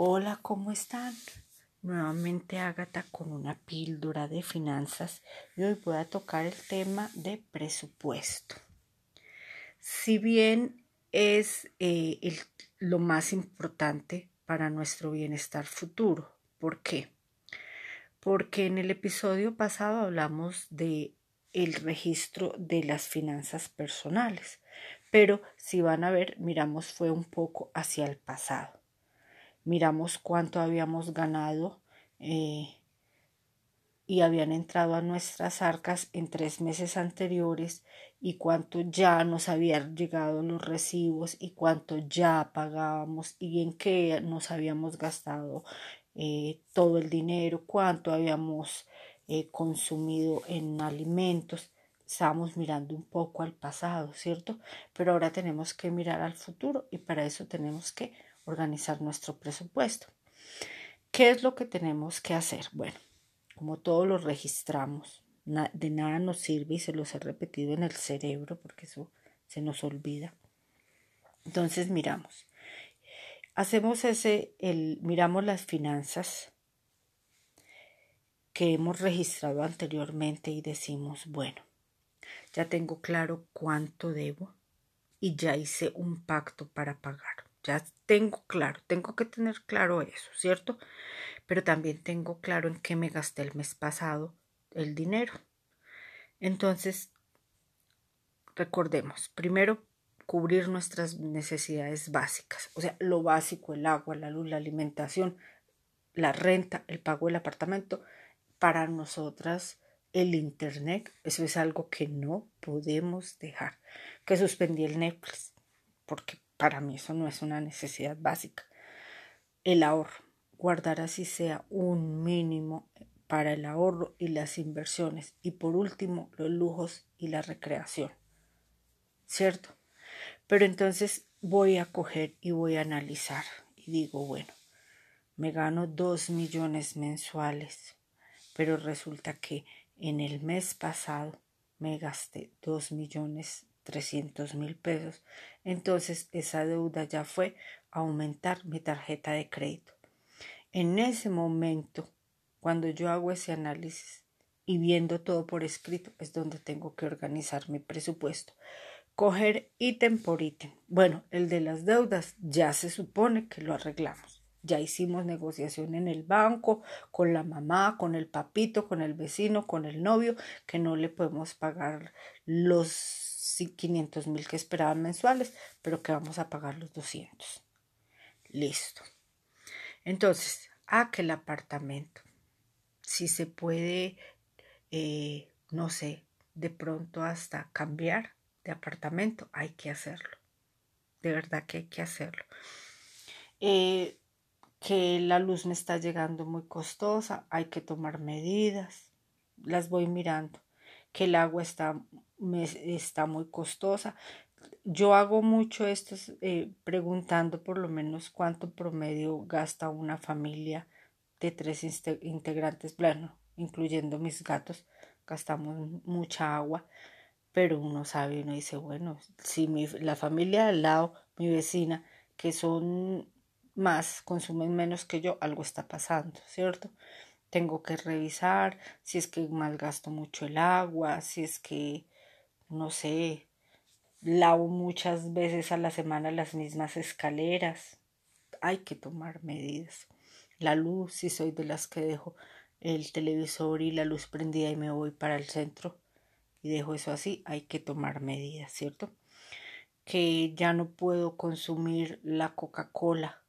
Hola, ¿cómo están? Nuevamente Ágata con una píldora de finanzas y hoy voy a tocar el tema de presupuesto. Si bien es eh, lo más importante para nuestro bienestar futuro, ¿por qué? Porque en el episodio pasado hablamos de el registro de las finanzas personales, pero si van a ver, miramos fue un poco hacia el pasado miramos cuánto habíamos ganado eh, y habían entrado a nuestras arcas en tres meses anteriores y cuánto ya nos habían llegado los recibos y cuánto ya pagábamos y en qué nos habíamos gastado eh, todo el dinero, cuánto habíamos eh, consumido en alimentos. Estábamos mirando un poco al pasado, ¿cierto? Pero ahora tenemos que mirar al futuro y para eso tenemos que organizar nuestro presupuesto. ¿Qué es lo que tenemos que hacer? Bueno, como todo lo registramos, de nada nos sirve y se los he repetido en el cerebro porque eso se nos olvida. Entonces miramos. Hacemos ese, el, miramos las finanzas que hemos registrado anteriormente y decimos, bueno, ya tengo claro cuánto debo y ya hice un pacto para pagar. Ya tengo claro, tengo que tener claro eso, ¿cierto? Pero también tengo claro en qué me gasté el mes pasado el dinero. Entonces, recordemos, primero cubrir nuestras necesidades básicas, o sea, lo básico, el agua, la luz, la alimentación, la renta, el pago del apartamento. Para nosotras, el Internet, eso es algo que no podemos dejar. Que suspendí el Netflix, porque para mí eso no es una necesidad básica. El ahorro, guardar así sea un mínimo para el ahorro y las inversiones. Y por último, los lujos y la recreación. ¿Cierto? Pero entonces voy a coger y voy a analizar. Y digo, bueno, me gano dos millones mensuales. Pero resulta que en el mes pasado me gasté dos millones 300 mil pesos. Entonces esa deuda ya fue aumentar mi tarjeta de crédito. En ese momento, cuando yo hago ese análisis y viendo todo por escrito, es donde tengo que organizar mi presupuesto. Coger ítem por ítem. Bueno, el de las deudas ya se supone que lo arreglamos. Ya hicimos negociación en el banco, con la mamá, con el papito, con el vecino, con el novio, que no le podemos pagar los 500 mil que esperaban mensuales, pero que vamos a pagar los 200. Listo. Entonces, a que el apartamento, si se puede, eh, no sé, de pronto hasta cambiar de apartamento, hay que hacerlo. De verdad que hay que hacerlo. Eh, que la luz me está llegando muy costosa, hay que tomar medidas, las voy mirando, que el agua está me está muy costosa. Yo hago mucho esto eh, preguntando por lo menos cuánto promedio gasta una familia de tres integrantes, bueno, incluyendo mis gatos, gastamos mucha agua, pero uno sabe, uno dice, bueno, si mi, la familia al lado, mi vecina, que son más, consumen menos que yo, algo está pasando, ¿cierto? Tengo que revisar si es que malgasto mucho el agua, si es que no sé, lavo muchas veces a la semana las mismas escaleras. Hay que tomar medidas. La luz, si soy de las que dejo el televisor y la luz prendida y me voy para el centro y dejo eso así, hay que tomar medidas, ¿cierto? Que ya no puedo consumir la Coca-Cola,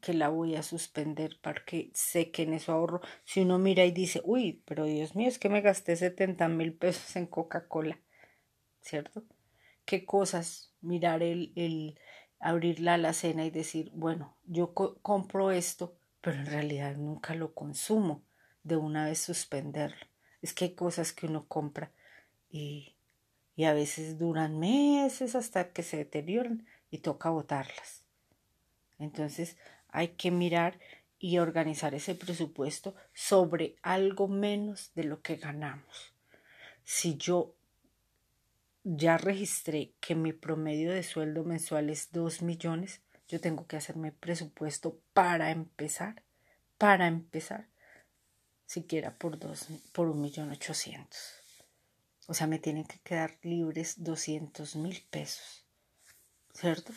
que la voy a suspender porque sé que en eso ahorro. Si uno mira y dice, uy, pero Dios mío, es que me gasté 70 mil pesos en Coca-Cola, ¿cierto? ¿Qué cosas? Mirar el, el abrir la alacena y decir, bueno, yo compro esto, pero en realidad nunca lo consumo, de una vez suspenderlo. Es que hay cosas que uno compra y, y a veces duran meses hasta que se deterioran y toca botarlas. Entonces hay que mirar y organizar ese presupuesto sobre algo menos de lo que ganamos. Si yo ya registré que mi promedio de sueldo mensual es 2 millones, yo tengo que hacerme presupuesto para empezar, para empezar, siquiera por dos, por un millón ochocientos. O sea, me tienen que quedar libres doscientos mil pesos, ¿cierto?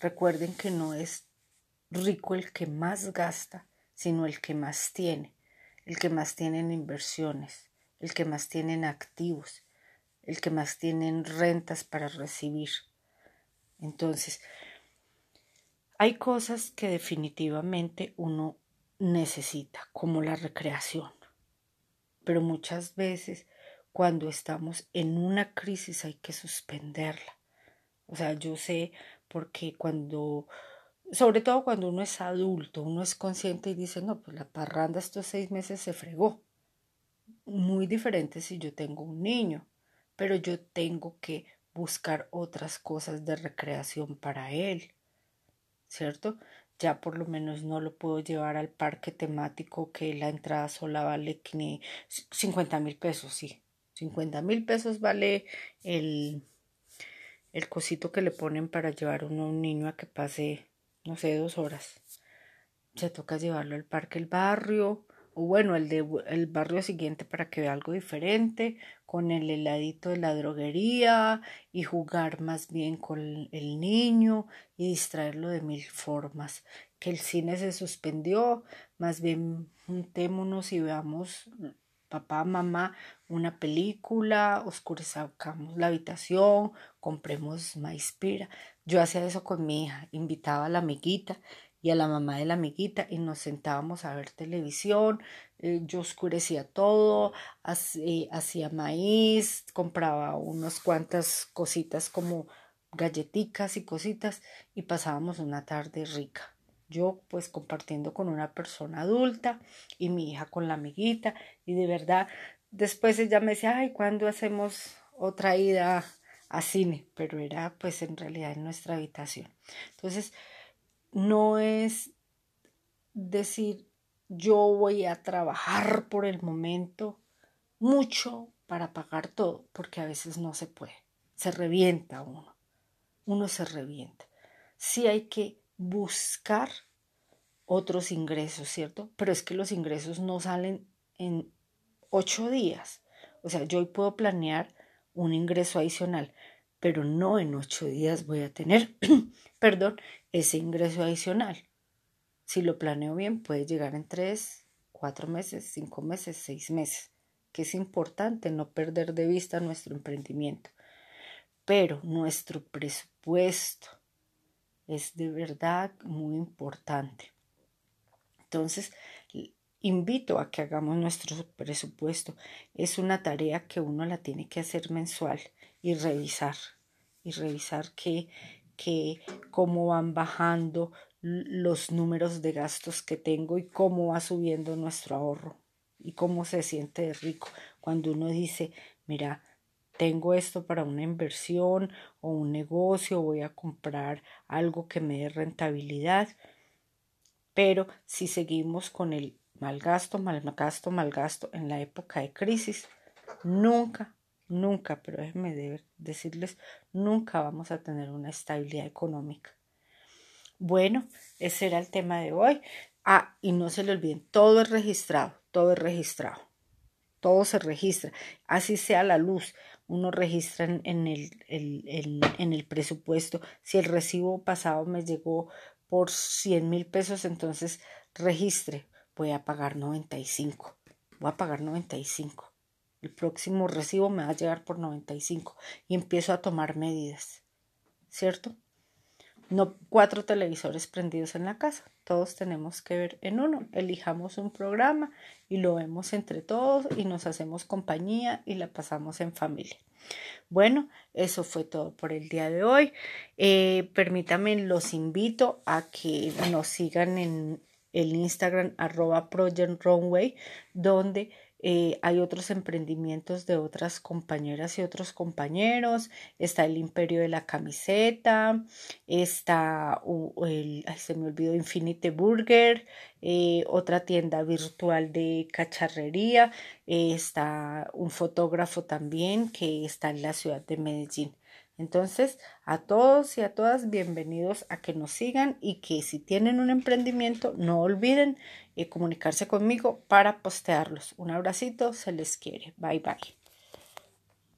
Recuerden que no es rico el que más gasta, sino el que más tiene, el que más tiene en inversiones, el que más tiene en activos, el que más tiene en rentas para recibir. Entonces, hay cosas que definitivamente uno necesita, como la recreación. Pero muchas veces cuando estamos en una crisis hay que suspenderla. O sea, yo sé porque cuando, sobre todo cuando uno es adulto, uno es consciente y dice, no, pues la parranda estos seis meses se fregó. Muy diferente si yo tengo un niño, pero yo tengo que buscar otras cosas de recreación para él, ¿cierto? Ya por lo menos no lo puedo llevar al parque temático que la entrada sola vale 50 mil pesos, sí. 50 mil pesos vale el, el cosito que le ponen para llevar uno a un niño a que pase, no sé, dos horas. Se toca llevarlo al parque el barrio, o bueno, el de el barrio siguiente para que vea algo diferente, con el heladito de la droguería y jugar más bien con el niño y distraerlo de mil formas. Que el cine se suspendió, más bien juntémonos y veamos papá, mamá, una película, oscurezcamos la habitación, compremos maíz pira. Yo hacía eso con mi hija, invitaba a la amiguita y a la mamá de la amiguita y nos sentábamos a ver televisión, eh, yo oscurecía todo, eh, hacía maíz, compraba unas cuantas cositas como galletitas y cositas y pasábamos una tarde rica. Yo pues compartiendo con una persona adulta y mi hija con la amiguita y de verdad después ella me decía, ay, ¿cuándo hacemos otra ida a cine? Pero era pues en realidad en nuestra habitación. Entonces, no es decir yo voy a trabajar por el momento mucho para pagar todo, porque a veces no se puede. Se revienta uno. Uno se revienta. Sí hay que buscar otros ingresos, ¿cierto? Pero es que los ingresos no salen en ocho días. O sea, yo hoy puedo planear un ingreso adicional, pero no en ocho días voy a tener, perdón, ese ingreso adicional. Si lo planeo bien, puede llegar en tres, cuatro meses, cinco meses, seis meses, que es importante no perder de vista nuestro emprendimiento. Pero nuestro presupuesto es de verdad muy importante. Entonces, invito a que hagamos nuestro presupuesto. Es una tarea que uno la tiene que hacer mensual y revisar. Y revisar que que cómo van bajando los números de gastos que tengo y cómo va subiendo nuestro ahorro y cómo se siente rico cuando uno dice, mira, tengo esto para una inversión o un negocio, voy a comprar algo que me dé rentabilidad. Pero si seguimos con el mal gasto, mal gasto, mal gasto en la época de crisis, nunca nunca, pero déjenme decirles, nunca vamos a tener una estabilidad económica. Bueno, ese era el tema de hoy. Ah, y no se le olviden, todo es registrado, todo es registrado. Todo se registra, así sea la luz, uno registra en, el, en el presupuesto. Si el recibo pasado me llegó por 100 mil pesos, entonces registre, voy a pagar 95, voy a pagar 95 el próximo recibo me va a llegar por 95 y empiezo a tomar medidas, ¿cierto? No cuatro televisores prendidos en la casa, todos tenemos que ver en uno, elijamos un programa y lo vemos entre todos y nos hacemos compañía y la pasamos en familia. Bueno, eso fue todo por el día de hoy. Eh, permítanme, los invito a que nos sigan en el Instagram arroba Project Runway, donde eh, hay otros emprendimientos de otras compañeras y otros compañeros, está el Imperio de la Camiseta, está el, se me olvidó Infinite Burger, eh, otra tienda virtual de cacharrería, eh, está un fotógrafo también que está en la ciudad de Medellín. Entonces, a todos y a todas, bienvenidos a que nos sigan y que si tienen un emprendimiento, no olviden eh, comunicarse conmigo para postearlos. Un abracito, se les quiere. Bye bye.